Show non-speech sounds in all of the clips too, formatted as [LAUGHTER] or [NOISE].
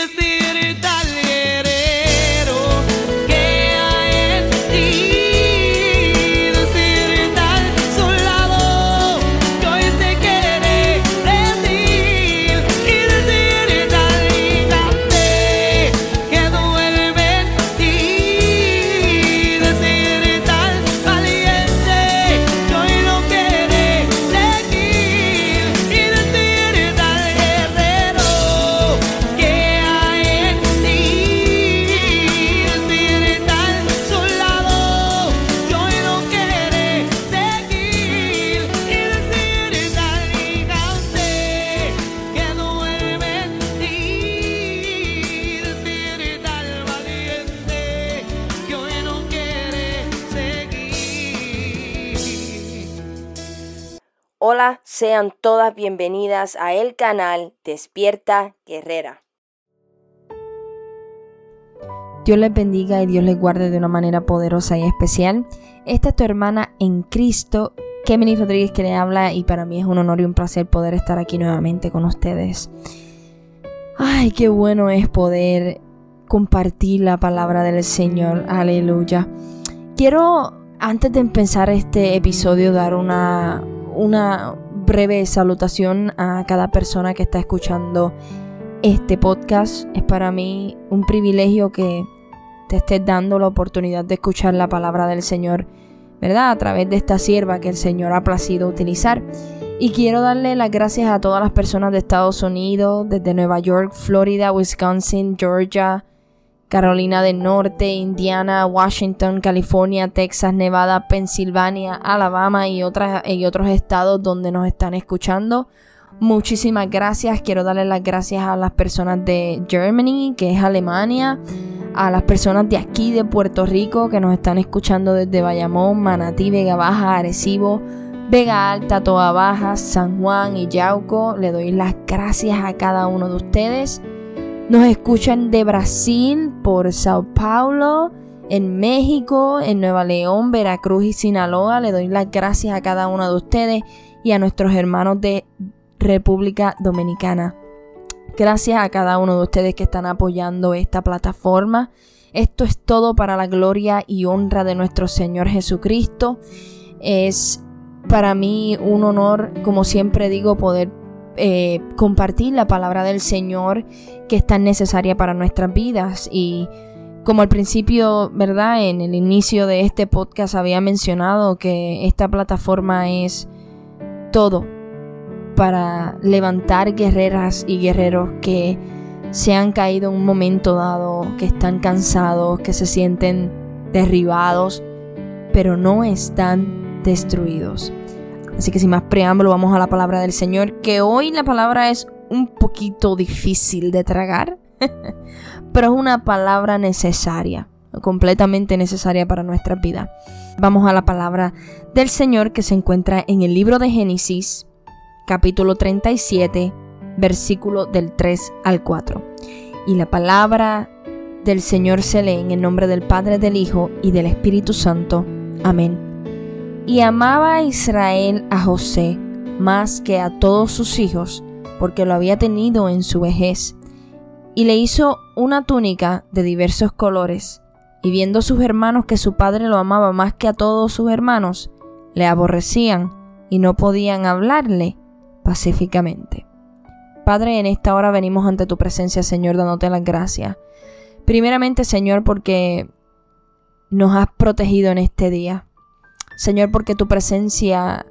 decirte al Hola, sean todas bienvenidas a el canal Despierta Guerrera. Dios les bendiga y Dios les guarde de una manera poderosa y especial. Esta es tu hermana en Cristo, Kemini Rodríguez que le habla y para mí es un honor y un placer poder estar aquí nuevamente con ustedes. Ay, qué bueno es poder compartir la palabra del Señor. Aleluya. Quiero, antes de empezar este episodio, dar una, una breve salutación a cada persona que está escuchando este podcast. Es para mí un privilegio que te estés dando la oportunidad de escuchar la palabra del Señor, ¿verdad? A través de esta sierva que el Señor ha placido utilizar. Y quiero darle las gracias a todas las personas de Estados Unidos, desde Nueva York, Florida, Wisconsin, Georgia, Carolina del Norte, Indiana, Washington, California, Texas, Nevada, Pensilvania, Alabama y, otras, y otros estados donde nos están escuchando. Muchísimas gracias. Quiero darle las gracias a las personas de Germany, que es Alemania, a las personas de aquí de Puerto Rico que nos están escuchando desde Bayamón, Manatí, Vega Baja, Arecibo, Vega Alta, Toa Baja, San Juan y Yauco. Le doy las gracias a cada uno de ustedes. Nos escuchan de Brasil, por Sao Paulo, en México, en Nueva León, Veracruz y Sinaloa. Le doy las gracias a cada uno de ustedes y a nuestros hermanos de República Dominicana. Gracias a cada uno de ustedes que están apoyando esta plataforma. Esto es todo para la gloria y honra de nuestro Señor Jesucristo. Es para mí un honor, como siempre digo, poder eh, compartir la palabra del Señor que es tan necesaria para nuestras vidas. Y como al principio, ¿verdad? En el inicio de este podcast había mencionado que esta plataforma es todo para levantar guerreras y guerreros que se han caído en un momento dado, que están cansados, que se sienten derribados, pero no están destruidos. Así que sin más preámbulo, vamos a la palabra del Señor, que hoy la palabra es un poquito difícil de tragar, [LAUGHS] pero es una palabra necesaria, completamente necesaria para nuestra vida. Vamos a la palabra del Señor que se encuentra en el libro de Génesis, capítulo 37, versículo del 3 al 4. Y la palabra del Señor se lee en el nombre del Padre, del Hijo y del Espíritu Santo. Amén. Y amaba a Israel a José más que a todos sus hijos, porque lo había tenido en su vejez. Y le hizo una túnica de diversos colores, y viendo sus hermanos que su padre lo amaba más que a todos sus hermanos, le aborrecían y no podían hablarle pacíficamente. Padre, en esta hora venimos ante tu presencia, Señor, dándote las gracias. Primeramente, Señor, porque nos has protegido en este día. Señor, porque tu presencia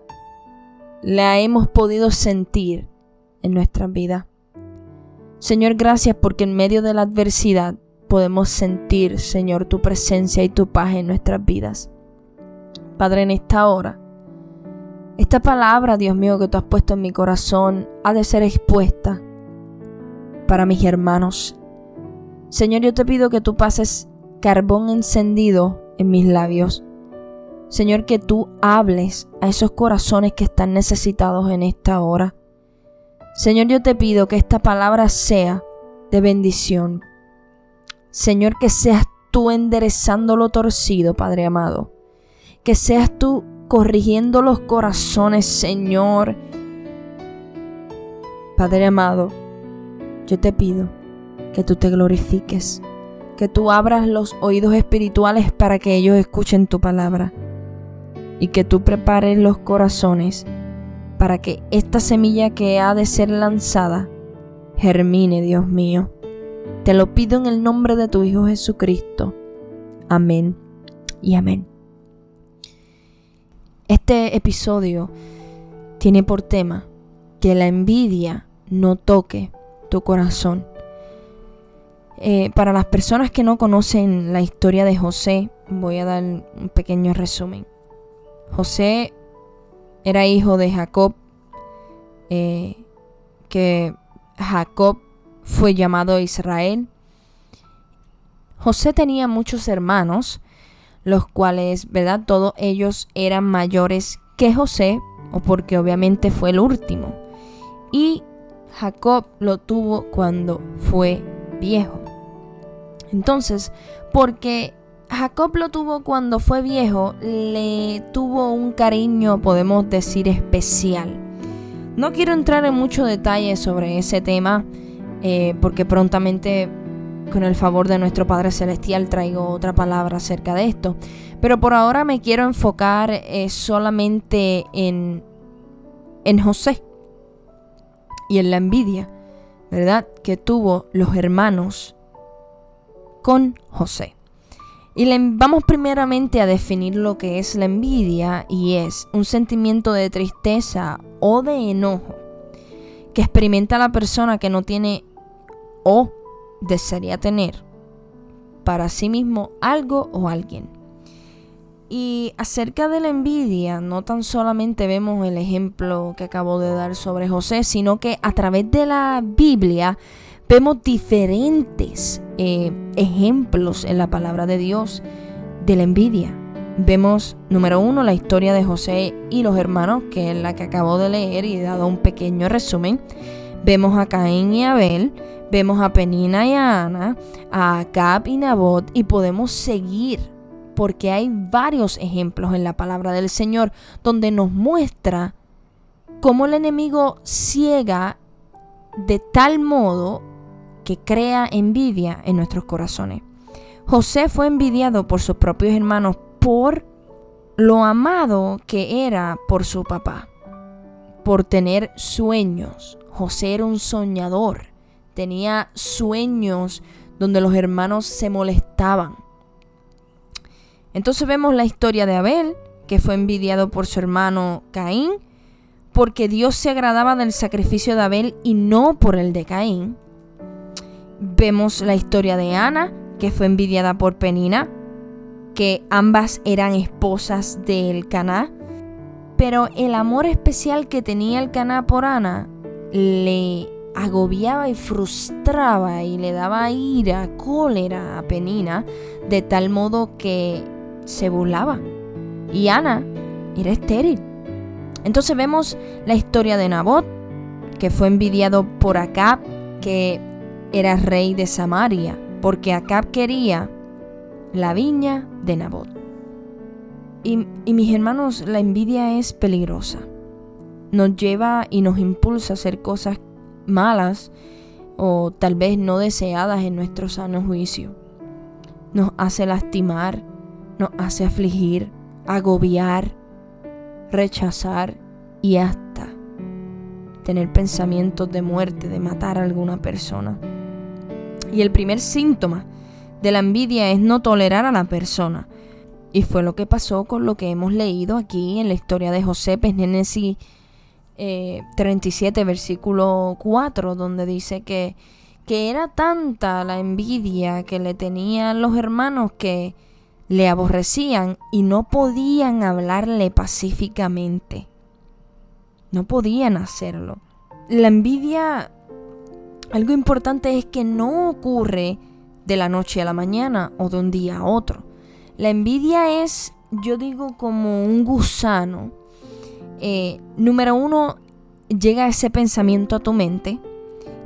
la hemos podido sentir en nuestra vida. Señor, gracias porque en medio de la adversidad podemos sentir, Señor, tu presencia y tu paz en nuestras vidas. Padre, en esta hora, esta palabra, Dios mío, que tú has puesto en mi corazón, ha de ser expuesta para mis hermanos. Señor, yo te pido que tú pases carbón encendido en mis labios. Señor, que tú hables a esos corazones que están necesitados en esta hora. Señor, yo te pido que esta palabra sea de bendición. Señor, que seas tú enderezando lo torcido, Padre amado. Que seas tú corrigiendo los corazones, Señor. Padre amado, yo te pido que tú te glorifiques, que tú abras los oídos espirituales para que ellos escuchen tu palabra y que tú prepares los corazones para que esta semilla que ha de ser lanzada germine, Dios mío. Te lo pido en el nombre de tu Hijo Jesucristo. Amén y amén. Este episodio tiene por tema que la envidia no toque tu corazón. Eh, para las personas que no conocen la historia de José, voy a dar un pequeño resumen. José era hijo de Jacob, eh, que Jacob fue llamado Israel. José tenía muchos hermanos, los cuales, ¿verdad? Todos ellos eran mayores que José, o porque obviamente fue el último. Y Jacob lo tuvo cuando fue viejo. Entonces, porque Jacob lo tuvo cuando fue viejo, le tuvo un cariño, podemos decir, especial. No quiero entrar en mucho detalle sobre ese tema, eh, porque prontamente, con el favor de nuestro Padre Celestial, traigo otra palabra acerca de esto. Pero por ahora me quiero enfocar eh, solamente en, en José y en la envidia, ¿verdad? Que tuvo los hermanos con José. Y le, vamos primeramente a definir lo que es la envidia y es un sentimiento de tristeza o de enojo que experimenta la persona que no tiene o desearía tener para sí mismo algo o alguien. Y acerca de la envidia, no tan solamente vemos el ejemplo que acabo de dar sobre José, sino que a través de la Biblia vemos diferentes eh, ejemplos en la palabra de Dios de la envidia. Vemos, número uno, la historia de José y los hermanos, que es la que acabo de leer y he dado un pequeño resumen. Vemos a Caín y Abel, vemos a Penina y a Ana, a Acab y Nabot, y podemos seguir porque hay varios ejemplos en la palabra del Señor donde nos muestra cómo el enemigo ciega de tal modo que crea envidia en nuestros corazones. José fue envidiado por sus propios hermanos por lo amado que era por su papá, por tener sueños. José era un soñador, tenía sueños donde los hermanos se molestaban. Entonces vemos la historia de Abel, que fue envidiado por su hermano Caín, porque Dios se agradaba del sacrificio de Abel y no por el de Caín. Vemos la historia de Ana, que fue envidiada por Penina, que ambas eran esposas del Caná, pero el amor especial que tenía el Caná por Ana le agobiaba y frustraba y le daba ira, cólera a Penina, de tal modo que se burlaba. Y Ana era estéril. Entonces vemos la historia de Nabot, que fue envidiado por Acab, que era rey de Samaria, porque Acab quería la viña de Nabot. Y, y, mis hermanos, la envidia es peligrosa. Nos lleva y nos impulsa a hacer cosas malas o tal vez no deseadas en nuestro sano juicio. Nos hace lastimar, nos hace afligir, agobiar, rechazar y hasta tener pensamientos de muerte, de matar a alguna persona. Y el primer síntoma de la envidia es no tolerar a la persona. Y fue lo que pasó con lo que hemos leído aquí en la historia de José, en Génesis 37, versículo 4, donde dice que, que era tanta la envidia que le tenían los hermanos que le aborrecían y no podían hablarle pacíficamente. No podían hacerlo. La envidia, algo importante es que no ocurre de la noche a la mañana o de un día a otro. La envidia es, yo digo, como un gusano. Eh, número uno, llega ese pensamiento a tu mente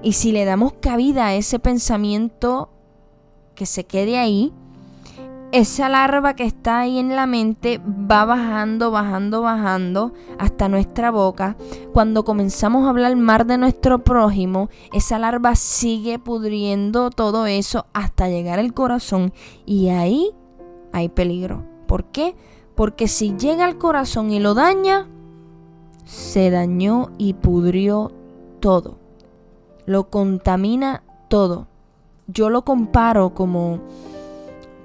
y si le damos cabida a ese pensamiento que se quede ahí, esa larva que está ahí en la mente va bajando, bajando, bajando hasta nuestra boca. Cuando comenzamos a hablar mal de nuestro prójimo, esa larva sigue pudriendo todo eso hasta llegar al corazón y ahí hay peligro. ¿Por qué? Porque si llega al corazón y lo daña, se dañó y pudrió todo. Lo contamina todo. Yo lo comparo como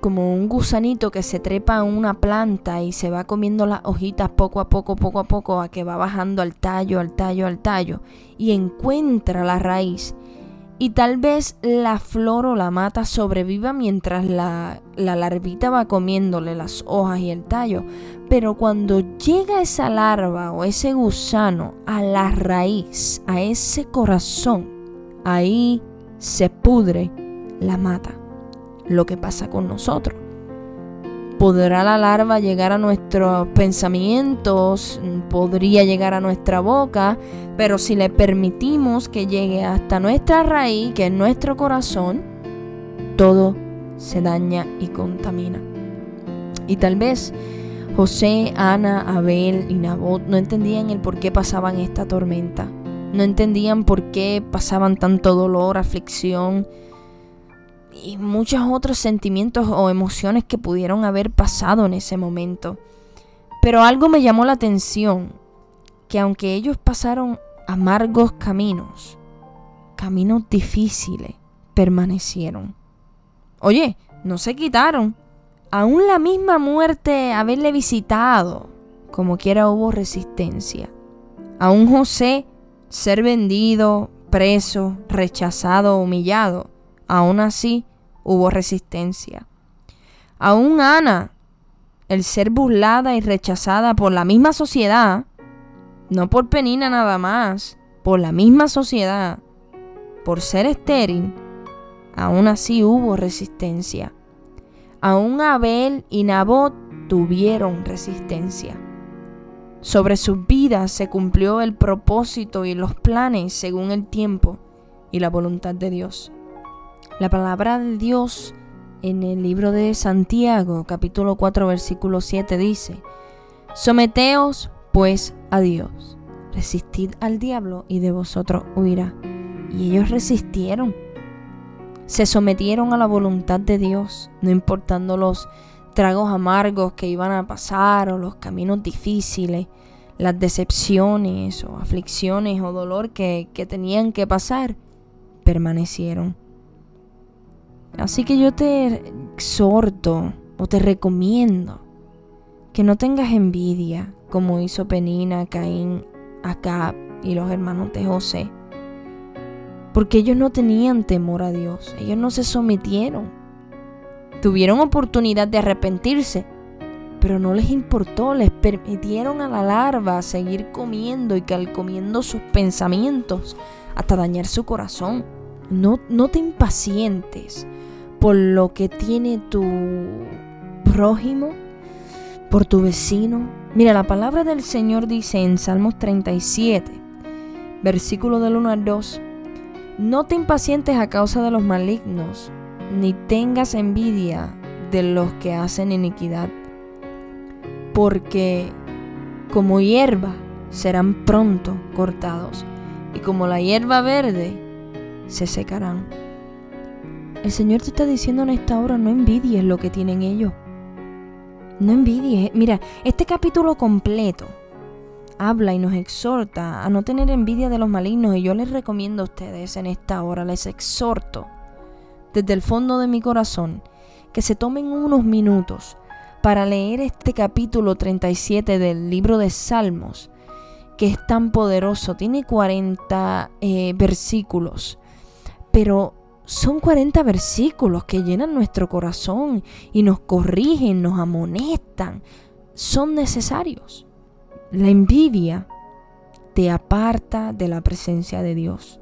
como un gusanito que se trepa en una planta y se va comiendo las hojitas poco a poco, poco a poco, a que va bajando al tallo, al tallo, al tallo, y encuentra la raíz. Y tal vez la flor o la mata sobreviva mientras la, la larvita va comiéndole las hojas y el tallo. Pero cuando llega esa larva o ese gusano a la raíz, a ese corazón, ahí se pudre la mata lo que pasa con nosotros. ¿Podrá la larva llegar a nuestros pensamientos? ¿Podría llegar a nuestra boca? Pero si le permitimos que llegue hasta nuestra raíz, que es nuestro corazón, todo se daña y contamina. Y tal vez José, Ana, Abel y Nabot no entendían el por qué pasaban esta tormenta. No entendían por qué pasaban tanto dolor, aflicción, y muchos otros sentimientos o emociones que pudieron haber pasado en ese momento. Pero algo me llamó la atención, que aunque ellos pasaron amargos caminos, caminos difíciles, permanecieron. Oye, no se quitaron. Aún la misma muerte haberle visitado, como quiera hubo resistencia. Aún José ser vendido, preso, rechazado, humillado, aún así hubo resistencia. Aún Ana, el ser burlada y rechazada por la misma sociedad, no por Penina nada más, por la misma sociedad, por ser estéril, aún así hubo resistencia. Aún Abel y Nabot tuvieron resistencia. Sobre sus vidas se cumplió el propósito y los planes según el tiempo y la voluntad de Dios. La palabra de Dios en el libro de Santiago, capítulo 4, versículo 7 dice, Someteos pues a Dios, resistid al diablo y de vosotros huirá. Y ellos resistieron, se sometieron a la voluntad de Dios, no importando los tragos amargos que iban a pasar o los caminos difíciles, las decepciones o aflicciones o dolor que, que tenían que pasar, permanecieron. Así que yo te exhorto o te recomiendo que no tengas envidia como hizo Penina, Caín, Acab y los hermanos de José. Porque ellos no tenían temor a Dios, ellos no se sometieron. Tuvieron oportunidad de arrepentirse, pero no les importó, les permitieron a la larva seguir comiendo y comiendo sus pensamientos hasta dañar su corazón. No, no te impacientes por lo que tiene tu prójimo, por tu vecino. Mira, la palabra del Señor dice en Salmos 37, versículo del 1 al 2, no te impacientes a causa de los malignos, ni tengas envidia de los que hacen iniquidad, porque como hierba serán pronto cortados, y como la hierba verde se secarán. El Señor te está diciendo en esta hora, no envidies lo que tienen ellos. No envidies. Mira, este capítulo completo habla y nos exhorta a no tener envidia de los malignos y yo les recomiendo a ustedes en esta hora, les exhorto desde el fondo de mi corazón que se tomen unos minutos para leer este capítulo 37 del libro de Salmos, que es tan poderoso, tiene 40 eh, versículos, pero son 40 versículos que llenan nuestro corazón y nos corrigen, nos amonestan. Son necesarios. La envidia te aparta de la presencia de Dios.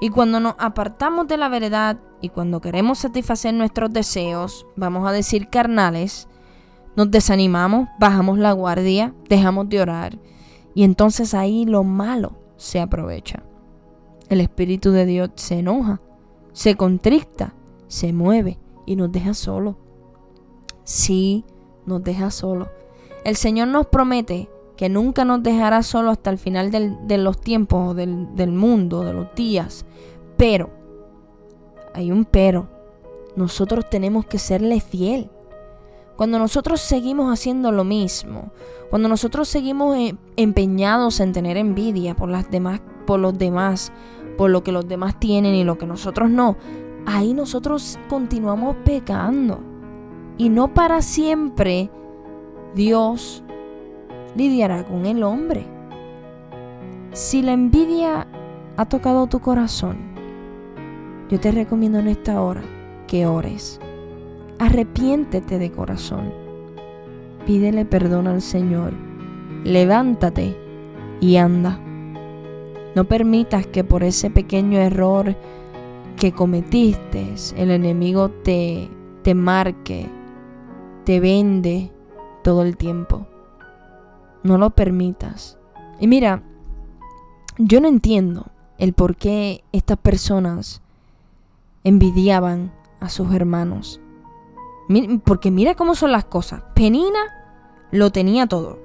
Y cuando nos apartamos de la verdad y cuando queremos satisfacer nuestros deseos, vamos a decir carnales, nos desanimamos, bajamos la guardia, dejamos de orar y entonces ahí lo malo se aprovecha. El Espíritu de Dios se enoja se contricta, se mueve y nos deja solo. sí nos deja solo. El Señor nos promete que nunca nos dejará solo hasta el final de los tiempos, del, del mundo, de los días. Pero, hay un pero, nosotros tenemos que serle fiel. Cuando nosotros seguimos haciendo lo mismo, cuando nosotros seguimos eh, empeñados en tener envidia por las demás, por los demás, por lo que los demás tienen y lo que nosotros no, ahí nosotros continuamos pecando. Y no para siempre Dios lidiará con el hombre. Si la envidia ha tocado tu corazón, yo te recomiendo en esta hora que ores. Arrepiéntete de corazón. Pídele perdón al Señor. Levántate y anda. No permitas que por ese pequeño error que cometiste el enemigo te, te marque, te vende todo el tiempo. No lo permitas. Y mira, yo no entiendo el por qué estas personas envidiaban a sus hermanos. Porque mira cómo son las cosas. Penina lo tenía todo.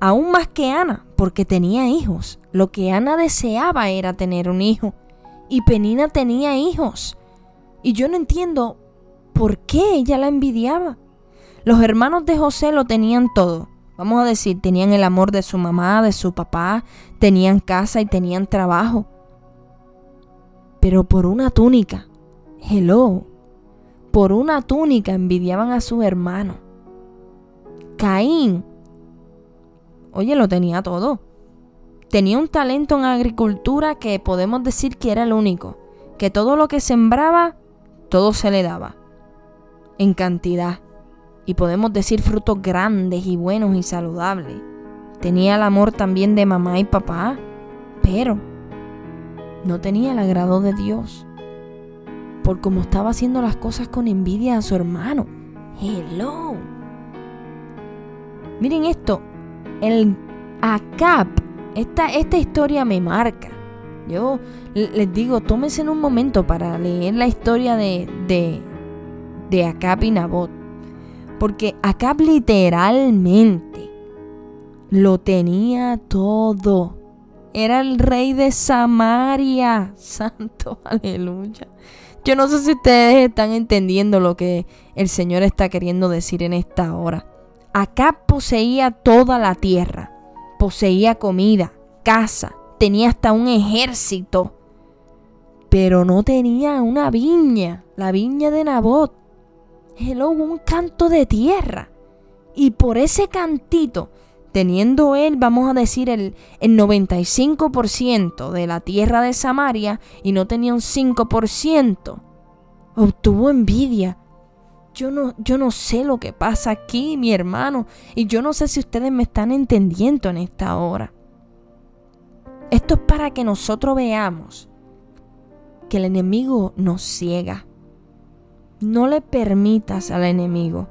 Aún más que Ana, porque tenía hijos. Lo que Ana deseaba era tener un hijo. Y Penina tenía hijos. Y yo no entiendo por qué ella la envidiaba. Los hermanos de José lo tenían todo. Vamos a decir, tenían el amor de su mamá, de su papá, tenían casa y tenían trabajo. Pero por una túnica, hello, por una túnica envidiaban a su hermano. Caín, oye, lo tenía todo. Tenía un talento en agricultura que podemos decir que era el único, que todo lo que sembraba, todo se le daba, en cantidad y podemos decir frutos grandes y buenos y saludables. Tenía el amor también de mamá y papá, pero no tenía el agrado de Dios. Por como estaba haciendo las cosas con envidia a su hermano. Hello. Miren esto. El Acap. Esta, esta historia me marca. Yo les digo, tómense en un momento para leer la historia de, de, de Acap y Nabot. Porque Acab literalmente lo tenía todo. Era el rey de Samaria. [LAUGHS] Santo, aleluya. Yo no sé si ustedes están entendiendo lo que el Señor está queriendo decir en esta hora. Acab poseía toda la tierra. Poseía comida, casa, tenía hasta un ejército. Pero no tenía una viña, la viña de Nabot hello, un canto de tierra. Y por ese cantito, teniendo él, vamos a decir, el, el 95% de la tierra de Samaria y no tenía un 5%, obtuvo envidia. Yo no, yo no sé lo que pasa aquí, mi hermano, y yo no sé si ustedes me están entendiendo en esta hora. Esto es para que nosotros veamos que el enemigo nos ciega no le permitas al enemigo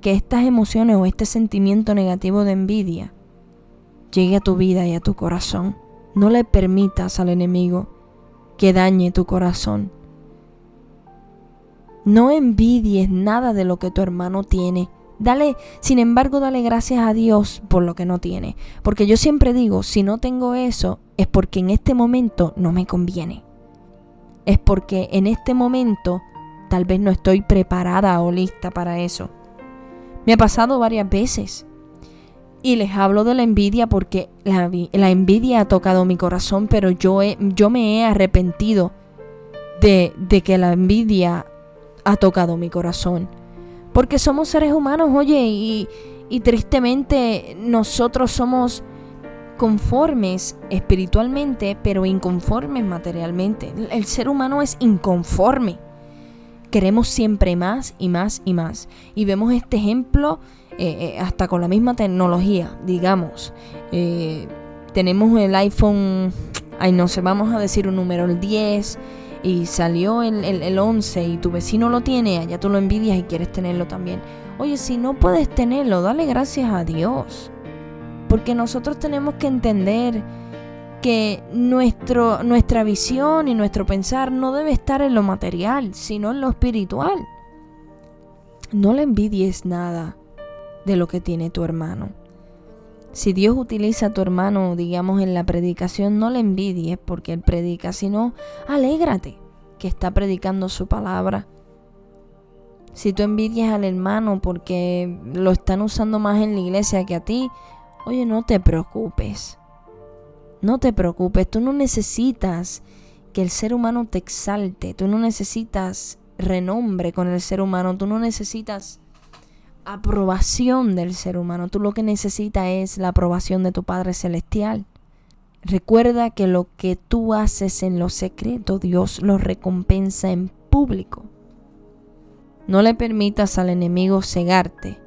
que estas emociones o este sentimiento negativo de envidia llegue a tu vida y a tu corazón. No le permitas al enemigo que dañe tu corazón. No envidies nada de lo que tu hermano tiene. Dale, sin embargo, dale gracias a Dios por lo que no tiene. Porque yo siempre digo, si no tengo eso, es porque en este momento no me conviene. Es porque en este momento Tal vez no estoy preparada o lista para eso. Me ha pasado varias veces. Y les hablo de la envidia porque la, envidia ha tocado mi corazón, pero yo, yo me he arrepentido de, de que la envidia ha tocado mi corazón. Porque somos seres humanos, oye, y, y tristemente nosotros somos conformes espiritualmente, pero inconformes materialmente. El ser humano es inconforme queremos siempre más y más y más. Y vemos este ejemplo eh, eh, hasta con la misma tecnología, digamos. Eh, tenemos el iPhone, ay no sé, vamos a decir un número, el 10, y salió el, el, el 11 y tu vecino lo tiene, allá tú lo envidias y quieres tenerlo también. Oye, si no puedes tenerlo, dale gracias a Dios. Porque nosotros tenemos que entender que nuestro, nuestra visión y nuestro pensar no debe estar en lo material, sino en lo espiritual. no le envidies nada de lo que tiene tu hermano. Si Dios utiliza a tu hermano, digamos, en la predicación, no le envidies porque él predica, sino alégrate que está predicando su palabra. Si tú envidias al hermano porque lo están usando más en la iglesia que a ti, oye, no te preocupes. No te preocupes, tú no necesitas que el ser humano te exalte, tú no necesitas renombre con el ser humano, tú no necesitas aprobación del ser humano, tú lo que necesitas es la aprobación de tu Padre Celestial. Recuerda que lo que tú haces en lo secreto, Dios lo recompensa en público. No le permitas al enemigo cegarte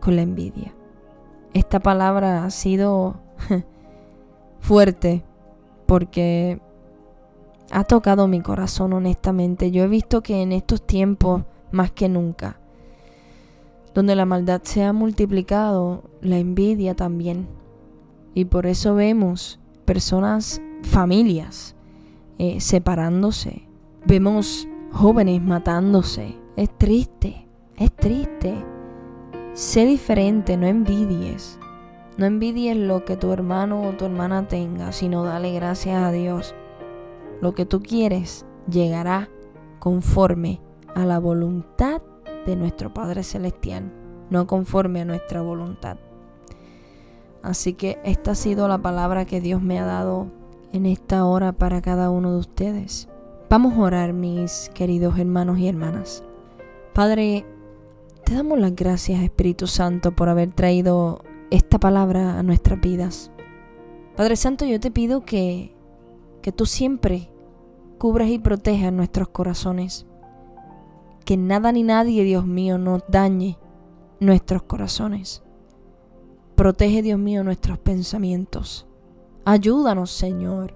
con la envidia. Esta palabra ha sido [LAUGHS] fuerte porque ha tocado mi corazón honestamente. Yo he visto que en estos tiempos, más que nunca, donde la maldad se ha multiplicado, la envidia también. Y por eso vemos personas, familias, eh, separándose. Vemos jóvenes matándose. Es triste, es triste. Sé diferente, no envidies. No envidies lo que tu hermano o tu hermana tenga, sino dale gracias a Dios. Lo que tú quieres llegará conforme a la voluntad de nuestro Padre Celestial, no conforme a nuestra voluntad. Así que esta ha sido la palabra que Dios me ha dado en esta hora para cada uno de ustedes. Vamos a orar, mis queridos hermanos y hermanas. Padre, te damos las gracias, Espíritu Santo, por haber traído esta palabra a nuestras vidas. Padre Santo, yo te pido que, que tú siempre cubras y protejas nuestros corazones. Que nada ni nadie, Dios mío, nos dañe nuestros corazones. Protege, Dios mío, nuestros pensamientos. Ayúdanos, Señor,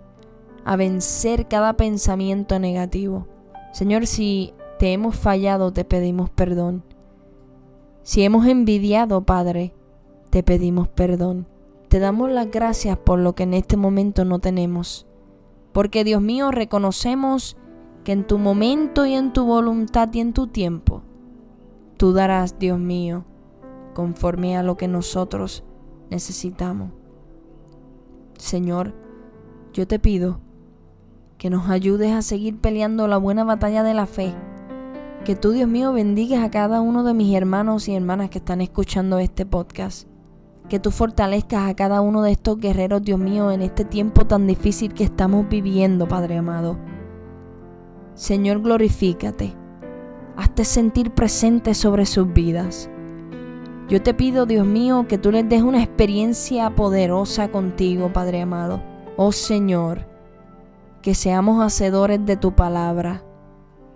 a vencer cada pensamiento negativo. Señor, si te hemos fallado, te pedimos perdón. Si hemos envidiado, Padre, te pedimos perdón. Te damos las gracias por lo que en este momento no tenemos. Porque Dios mío, reconocemos que en tu momento y en tu voluntad y en tu tiempo, tú darás, Dios mío, conforme a lo que nosotros necesitamos. Señor, yo te pido que nos ayudes a seguir peleando la buena batalla de la fe. Que tú, Dios mío, bendigas a cada uno de mis hermanos y hermanas que están escuchando este podcast que tú fortalezcas a cada uno de estos guerreros, Dios mío, en este tiempo tan difícil que estamos viviendo, Padre amado. Señor, glorifícate. Hazte sentir presente sobre sus vidas. Yo te pido, Dios mío, que tú les des una experiencia poderosa contigo, Padre amado. Oh Señor, que seamos hacedores de tu palabra.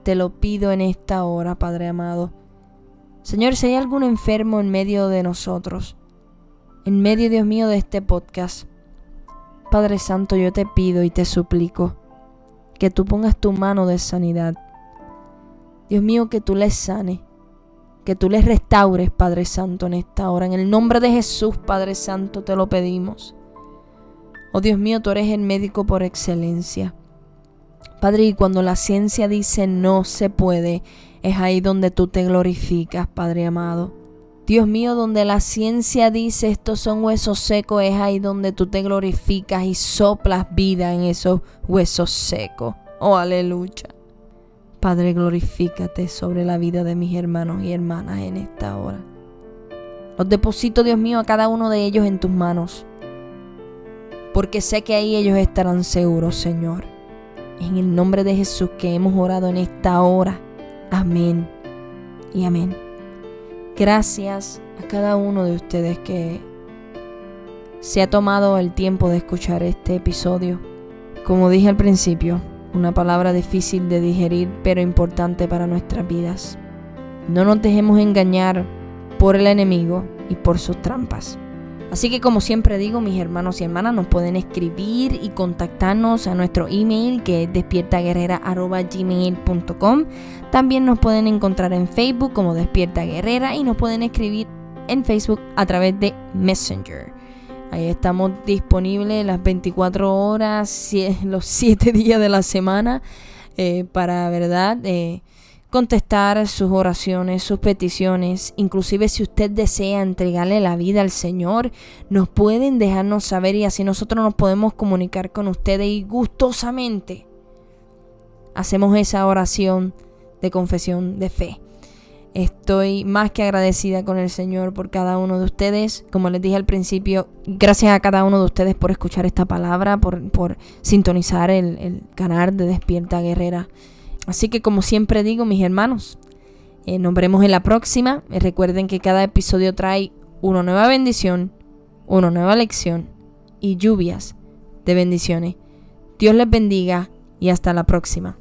Te lo pido en esta hora, Padre amado. Señor, si hay algún enfermo en medio de nosotros, en medio, Dios mío, de este podcast. Padre Santo, yo te pido y te suplico que tú pongas tu mano de sanidad. Dios mío, que tú les sane, que tú les restaures, Padre Santo, en esta hora. En el nombre de Jesús, Padre Santo, te lo pedimos. Oh Dios mío, tú eres el médico por excelencia. Padre, y cuando la ciencia dice no se puede, es ahí donde tú te glorificas, Padre amado. Dios mío, donde la ciencia dice estos son huesos secos, es ahí donde tú te glorificas y soplas vida en esos huesos secos. Oh, aleluya. Padre, glorifícate sobre la vida de mis hermanos y hermanas en esta hora. Los deposito, Dios mío, a cada uno de ellos en tus manos. Porque sé que ahí ellos estarán seguros, Señor. En el nombre de Jesús que hemos orado en esta hora. Amén y amén. Gracias a cada uno de ustedes que se ha tomado el tiempo de escuchar este episodio. Como dije al principio, una palabra difícil de digerir pero importante para nuestras vidas. No nos dejemos engañar por el enemigo y por sus trampas. Así que como siempre digo, mis hermanos y hermanas nos pueden escribir y contactarnos a nuestro email que es despiertaguerrera.gmail.com. También nos pueden encontrar en Facebook como Despierta Guerrera y nos pueden escribir en Facebook a través de Messenger. Ahí estamos disponibles las 24 horas, [LAUGHS] los 7 días de la semana eh, para, ¿verdad? Eh, contestar sus oraciones, sus peticiones, inclusive si usted desea entregarle la vida al Señor, nos pueden dejarnos saber y así nosotros nos podemos comunicar con ustedes y gustosamente hacemos esa oración de confesión de fe. Estoy más que agradecida con el Señor por cada uno de ustedes. Como les dije al principio, gracias a cada uno de ustedes por escuchar esta palabra, por, por sintonizar el, el canal de Despierta Guerrera. Así que como siempre digo, mis hermanos, eh, nos veremos en la próxima. Eh, recuerden que cada episodio trae una nueva bendición, una nueva lección y lluvias de bendiciones. Dios les bendiga y hasta la próxima.